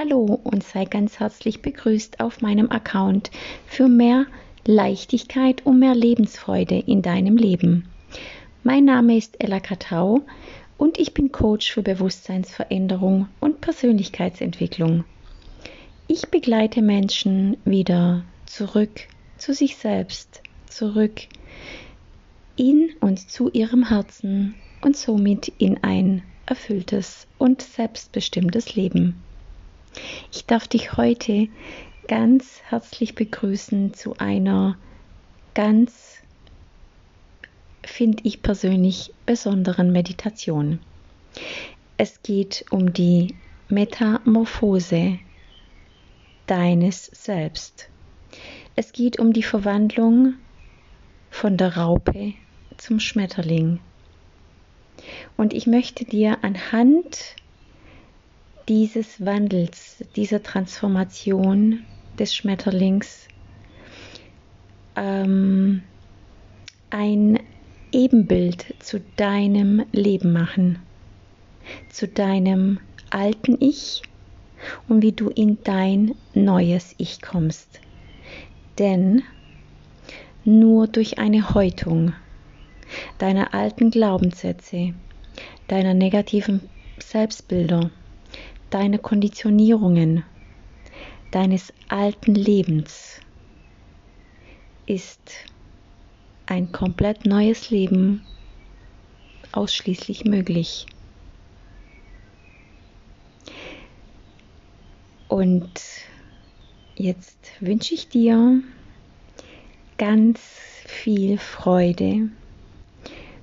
Hallo und sei ganz herzlich begrüßt auf meinem Account für mehr Leichtigkeit und mehr Lebensfreude in deinem Leben. Mein Name ist Ella Katau und ich bin Coach für Bewusstseinsveränderung und Persönlichkeitsentwicklung. Ich begleite Menschen wieder zurück zu sich selbst, zurück in und zu ihrem Herzen und somit in ein erfülltes und selbstbestimmtes Leben. Ich darf dich heute ganz herzlich begrüßen zu einer ganz, finde ich persönlich, besonderen Meditation. Es geht um die Metamorphose deines Selbst. Es geht um die Verwandlung von der Raupe zum Schmetterling. Und ich möchte dir anhand dieses Wandels, dieser Transformation des Schmetterlings ähm, ein Ebenbild zu deinem Leben machen, zu deinem alten Ich und wie du in dein neues Ich kommst. Denn nur durch eine Häutung deiner alten Glaubenssätze, deiner negativen Selbstbilder, deine Konditionierungen deines alten Lebens ist ein komplett neues Leben ausschließlich möglich. Und jetzt wünsche ich dir ganz viel Freude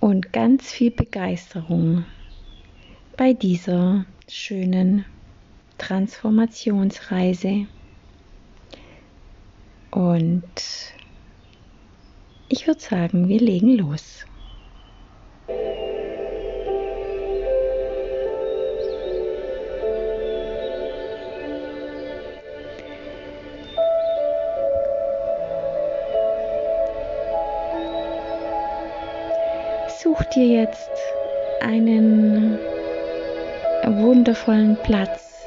und ganz viel Begeisterung bei dieser schönen Transformationsreise. Und ich würde sagen, wir legen los. Such dir jetzt einen wundervollen Platz.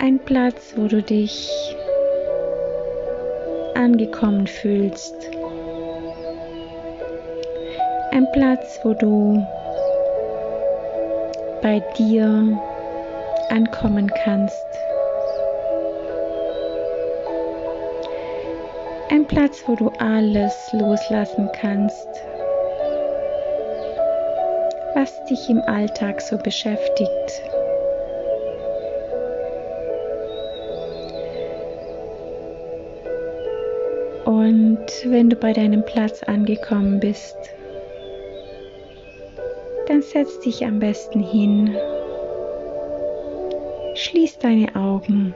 Ein Platz, wo du dich angekommen fühlst. Ein Platz, wo du bei dir ankommen kannst. Ein Platz, wo du alles loslassen kannst was dich im Alltag so beschäftigt. Und wenn du bei deinem Platz angekommen bist, dann setz dich am besten hin, schließ deine Augen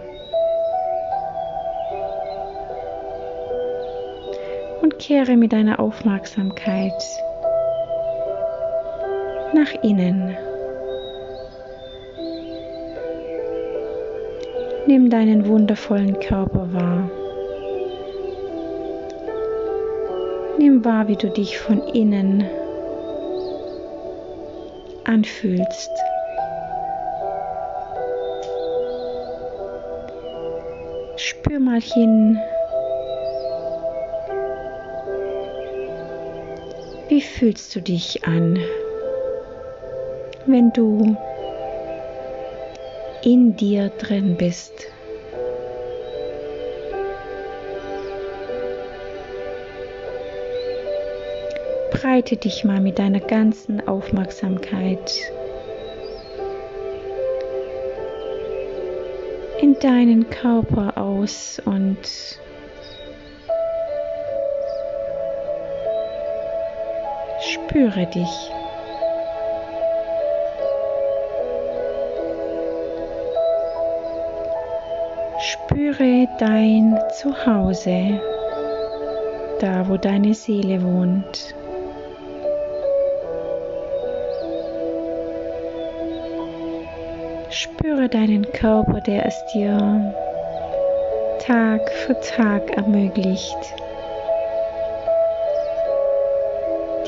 und kehre mit deiner Aufmerksamkeit nach innen. Nimm deinen wundervollen Körper wahr. Nimm wahr, wie du dich von innen anfühlst. Spür mal hin, wie fühlst du dich an? Wenn du in dir drin bist. Breite dich mal mit deiner ganzen Aufmerksamkeit in deinen Körper aus und spüre dich. Spüre dein Zuhause, da wo deine Seele wohnt. Spüre deinen Körper, der es dir Tag für Tag ermöglicht,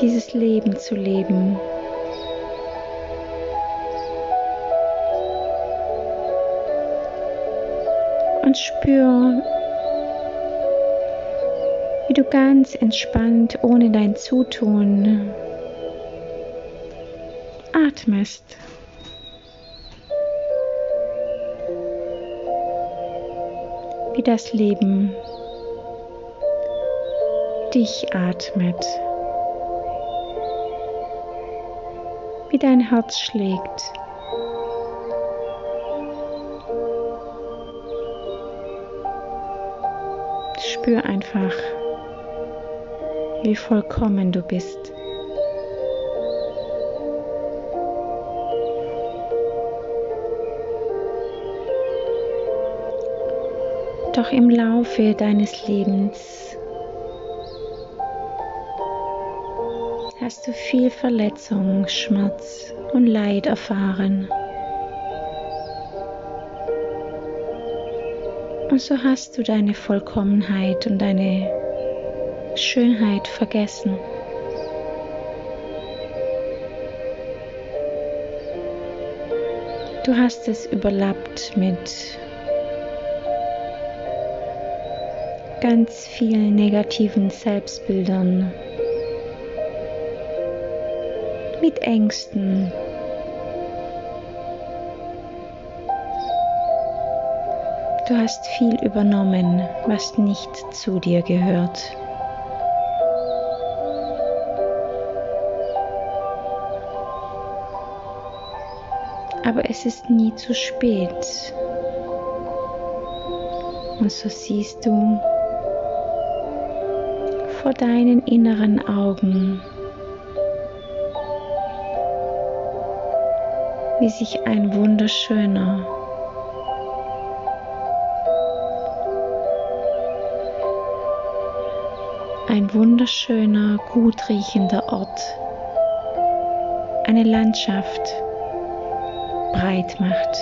dieses Leben zu leben, Und spür, wie du ganz entspannt, ohne dein Zutun, atmest. Wie das Leben dich atmet. Wie dein Herz schlägt. Spür einfach, wie vollkommen du bist. Doch im Laufe deines Lebens hast du viel Verletzung, Schmerz und Leid erfahren. Und so hast du deine Vollkommenheit und deine Schönheit vergessen. Du hast es überlappt mit ganz vielen negativen Selbstbildern, mit Ängsten. Du hast viel übernommen, was nicht zu dir gehört. Aber es ist nie zu spät. Und so siehst du vor deinen inneren Augen wie sich ein wunderschöner, ein wunderschöner, gut riechender Ort, eine Landschaft breit macht.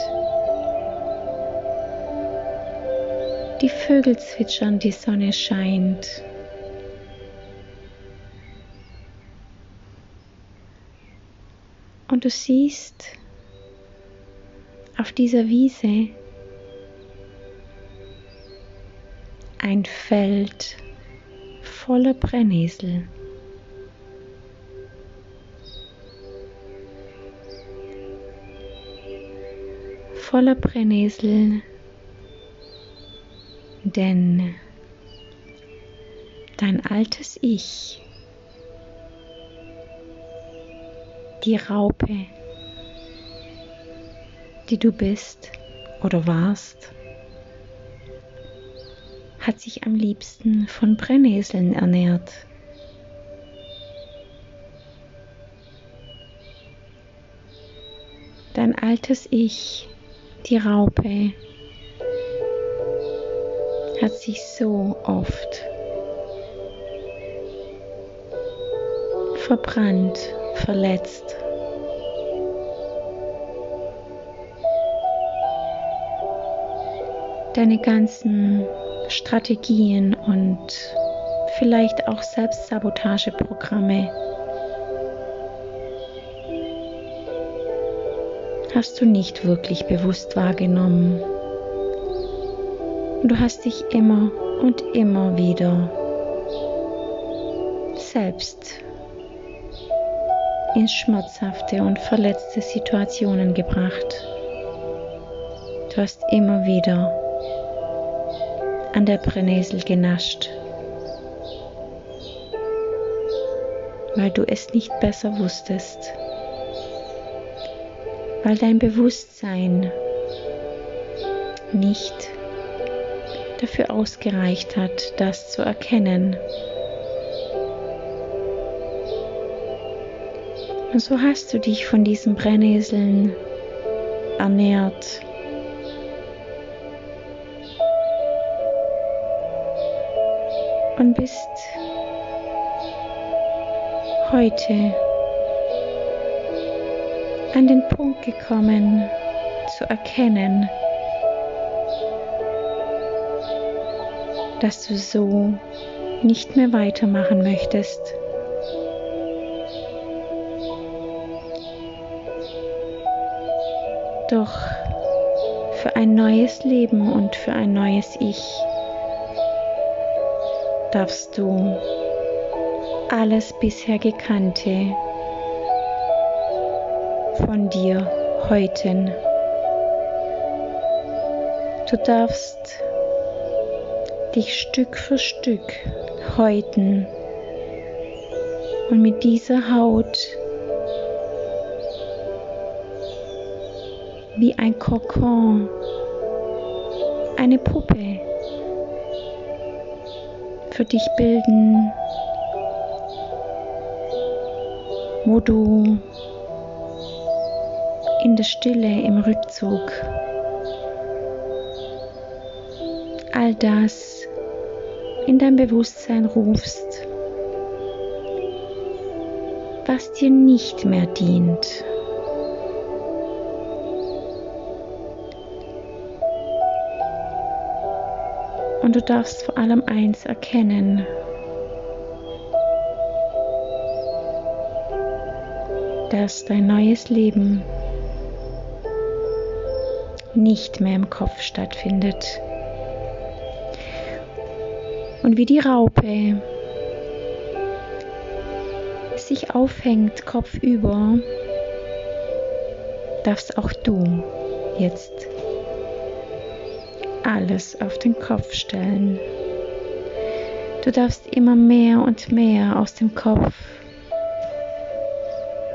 Die Vögel zwitschern, die Sonne scheint. Und du siehst, auf dieser Wiese ein Feld voller Brennnessel. Voller Brennnessel, denn dein altes Ich, die Raupe, die du bist oder warst, hat sich am liebsten von Brennnesseln ernährt. Dein altes Ich, die Raupe, hat sich so oft verbrannt, verletzt deine ganzen Strategien und vielleicht auch Selbstsabotageprogramme hast du nicht wirklich bewusst wahrgenommen. Du hast dich immer und immer wieder selbst in schmerzhafte und verletzte Situationen gebracht. Du hast immer wieder an der Brennnessel genascht, weil du es nicht besser wusstest, weil dein Bewusstsein nicht dafür ausgereicht hat, das zu erkennen. Und so hast du dich von diesen Brennnesseln ernährt und bist heute an den Punkt gekommen zu erkennen, dass du so nicht mehr weitermachen möchtest. Doch für ein neues Leben und für ein neues Ich darfst du alles bisher Gekannte von dir häuten. Du darfst dich Stück für Stück häuten und mit dieser Haut wie ein Kokon, eine Puppe für dich bilden, wo du in der Stille, im Rückzug all das in dein Bewusstsein rufst, was dir nicht mehr dient. Und du darfst vor allem eins erkennen. dass dein neues Leben nicht mehr im Kopf stattfindet. Und wie die Raupe sich aufhängt kopfüber, darfst auch du jetzt alles auf den Kopf stellen. Du darfst immer mehr und mehr aus dem Kopf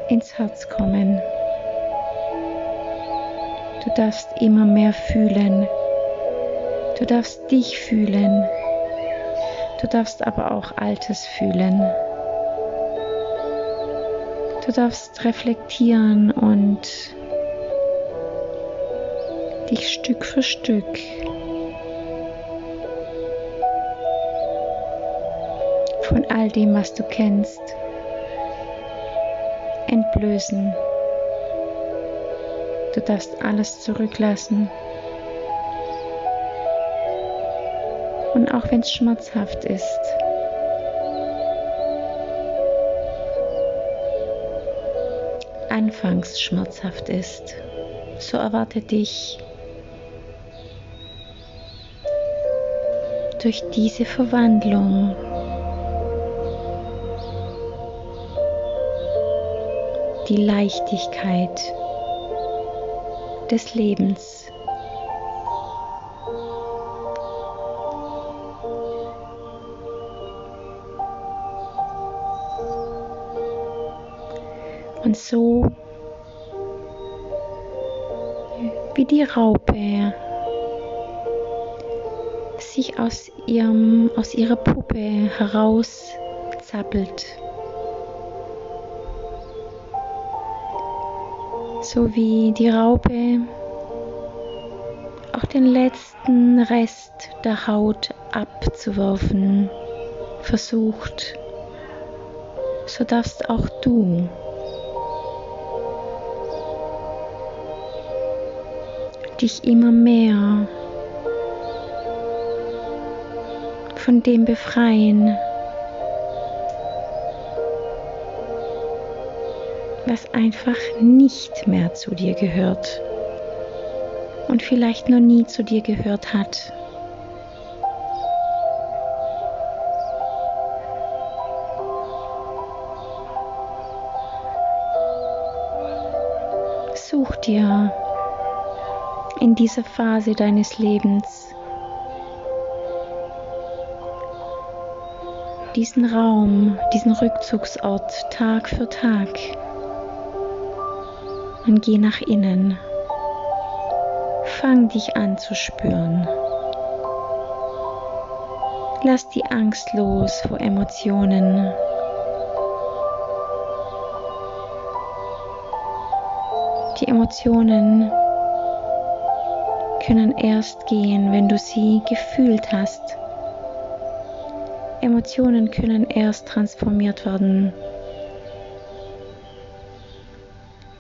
ins Herz kommen. Du darfst immer mehr fühlen. Du darfst dich fühlen. Du darfst aber auch Altes fühlen. Du darfst reflektieren und dich Stück für Stück von all dem, was du kennst, entblößen. Du darfst alles zurücklassen. Und auch wenn es schmerzhaft ist, anfangs schmerzhaft ist, so erwarte dich durch diese Verwandlung die Leichtigkeit des Lebens. Und so wie die Raupe sich aus, ihrem, aus ihrer Puppe herauszappelt. So wie die Raupe. Auch den letzten Rest der Haut abzuwerfen. Versucht, so darfst auch du. Dich immer mehr von dem befreien, was einfach nicht mehr zu dir gehört und vielleicht noch nie zu dir gehört hat. Such dir in dieser Phase deines Lebens diesen Raum, diesen Rückzugsort Tag für Tag und geh nach innen. Fang dich an zu spüren. Lass die Angst los vor Emotionen. Die Emotionen können erst gehen, wenn du sie gefühlt hast. Emotionen können erst transformiert werden,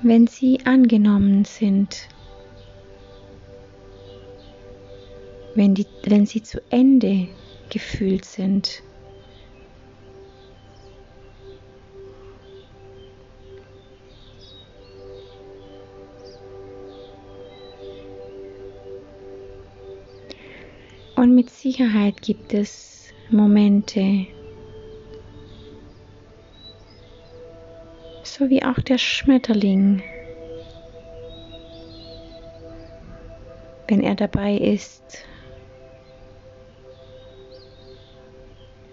wenn sie angenommen sind, wenn, die, wenn sie zu Ende gefühlt sind. Und mit Sicherheit gibt es Momente, so wie auch der Schmetterling, wenn er dabei ist,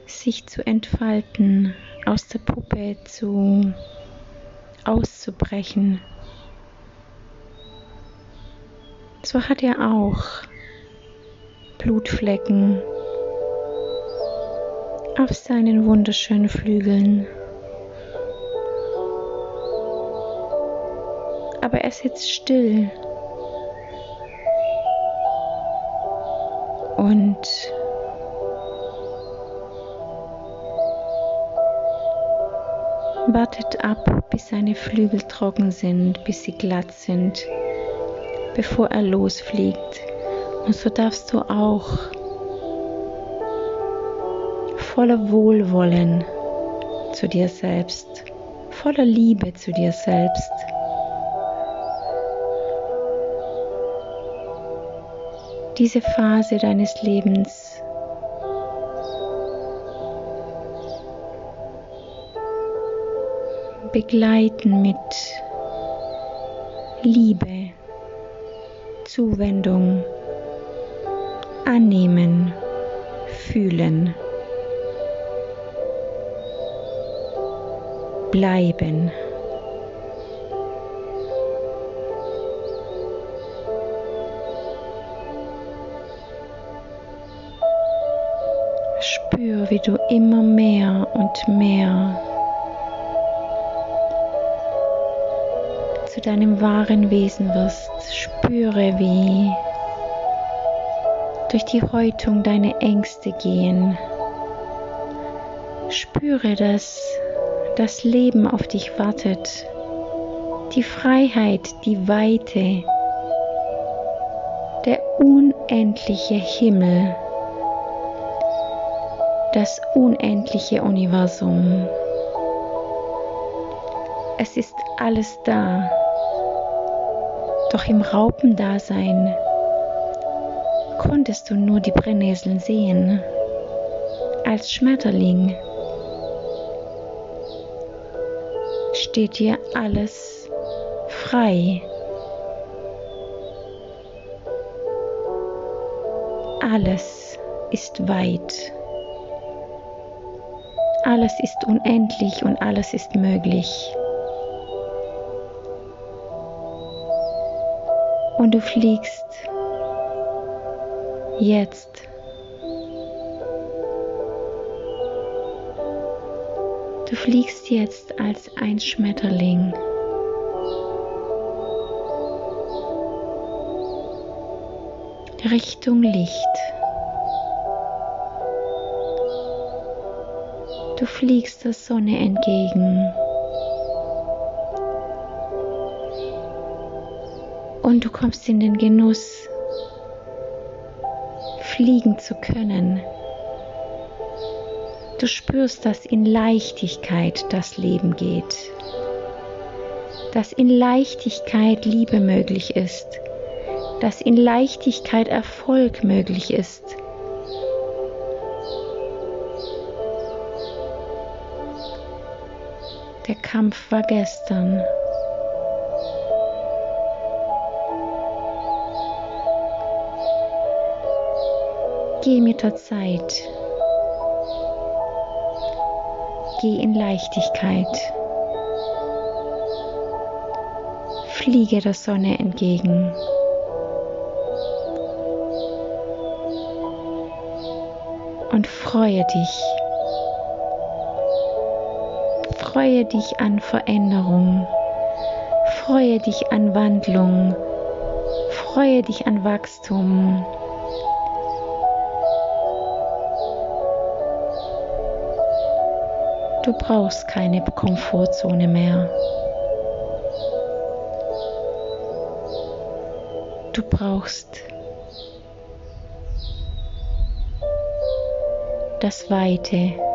sich zu entfalten, aus der Puppe zu auszubrechen. So hat er auch Blutflecken auf seinen wunderschönen Flügeln. Aber er sitzt still und wartet ab, bis seine Flügel trocken sind, bis sie glatt sind, bevor er losfliegt. Und so darfst du auch voller Wohlwollen zu dir selbst, voller Liebe zu dir selbst. Diese Phase deines Lebens begleiten mit Liebe, Zuwendung, Annehmen, Fühlen, Bleiben. Wie du immer mehr und mehr zu deinem wahren Wesen wirst. Spüre, wie durch die Häutung deine Ängste gehen. Spüre, dass das Leben auf dich wartet. Die Freiheit, die Weite, der unendliche Himmel, das unendliche Universum. Es ist alles da. Doch im Raupendasein konntest du nur die Brennnesseln sehen, als Schmetterling steht dir alles frei. Alles ist weit. Alles ist unendlich und alles ist möglich. Und du fliegst jetzt. Du fliegst jetzt als ein Schmetterling. Richtung Licht. Du fliegst der Sonne entgegen. und du kommst in den Genuss, fliegen zu können. Du spürst, dass in Leichtigkeit das Leben geht, dass in Leichtigkeit Liebe möglich ist, dass in Leichtigkeit Erfolg möglich ist. Der Kampf war gestern. Geh mit der Zeit. Geh in Leichtigkeit. Fliege der Sonne entgegen. Und freue dich. Freue dich an Veränderung. Freue dich an Wandlung. Freue dich an Wachstum. Du brauchst keine Komfortzone mehr. Du brauchst das Weite.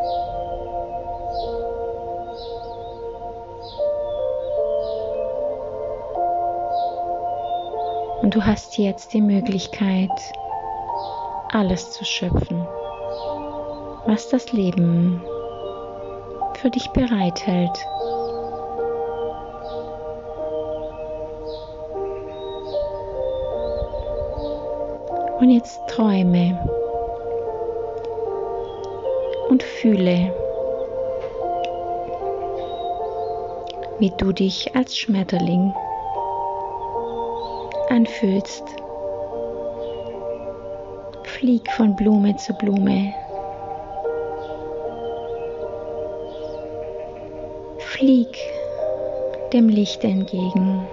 Du hast jetzt die Möglichkeit, alles zu schöpfen, was das Leben für dich bereithält. Und jetzt träume und fühle, wie du dich als Schmetterling anfühlst. Flieg von Blume zu Blume. Flieg dem Licht entgegen.